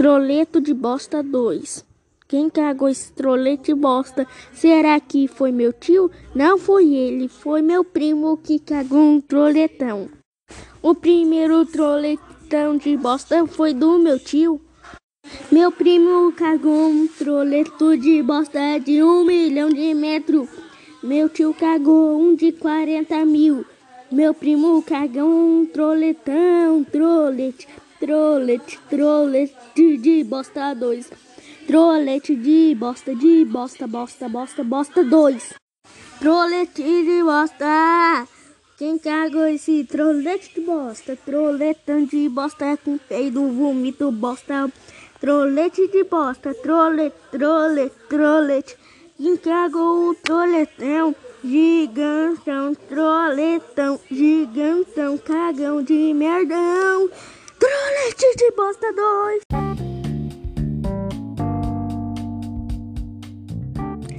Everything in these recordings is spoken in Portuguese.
Troleto de bosta 2. Quem cagou esse trolete de bosta? Será que foi meu tio? Não foi ele, foi meu primo que cagou um troletão. O primeiro troletão de bosta foi do meu tio. Meu primo cagou um troleto de bosta de um milhão de metros. Meu tio cagou um de 40 mil. Meu primo cagou um troletão, trolete Trolete, trolete de bosta 2. Trolete de bosta, de bosta, bosta, bosta, bosta 2. Trolete de bosta. Quem cagou esse trolete de bosta? Troletão de bosta com peido, vômito, bosta. Trolete de bosta, trolete, trolete, trolete. Quem cagou o troletão? Gigantão, troletão, Trolete de bosta 2.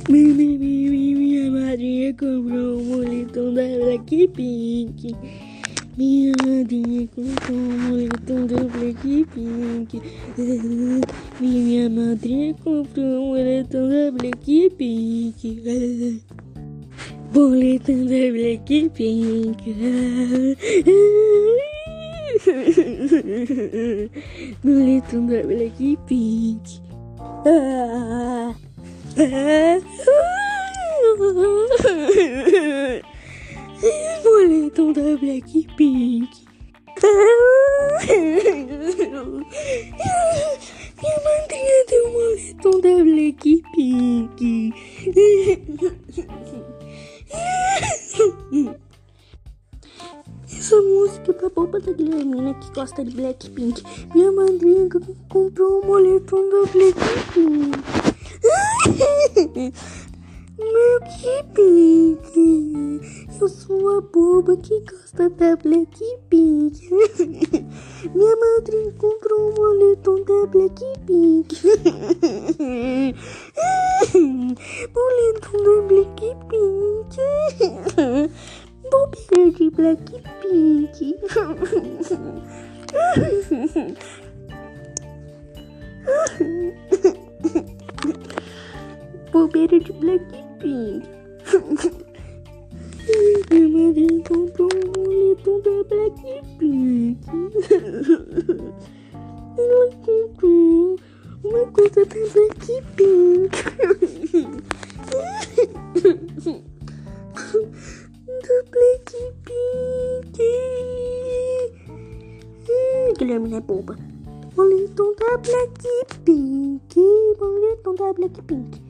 Minha madrinha comprou um moletom da Blackpink. Minha madrinha comprou um moletom da Blackpink. Minha madrinha comprou um moletom da Blackpink. Boletom da Blackpink. Boletom da Blackpink. Ah, Boletom da Blackpink. Minha madrinha deu um da Blackpink. Essa música é pra boba da Guilhermina que gosta de Blackpink. Minha madrinha comprou um moletom da Blackpink. Blackpink. Eu sou a boba que gosta da Blackpink. Minha madrinha comprou um moletom da Blackpink. moletom da Blackpink. Bobeira de Blackpink. Bobeira de Blackpink. Minha madrinha comprou um moletom da Blackpink. Ela comprou uma coisa da Blackpink. Guilherme é boba. Boletom da Blackpink. Boletom da Blackpink.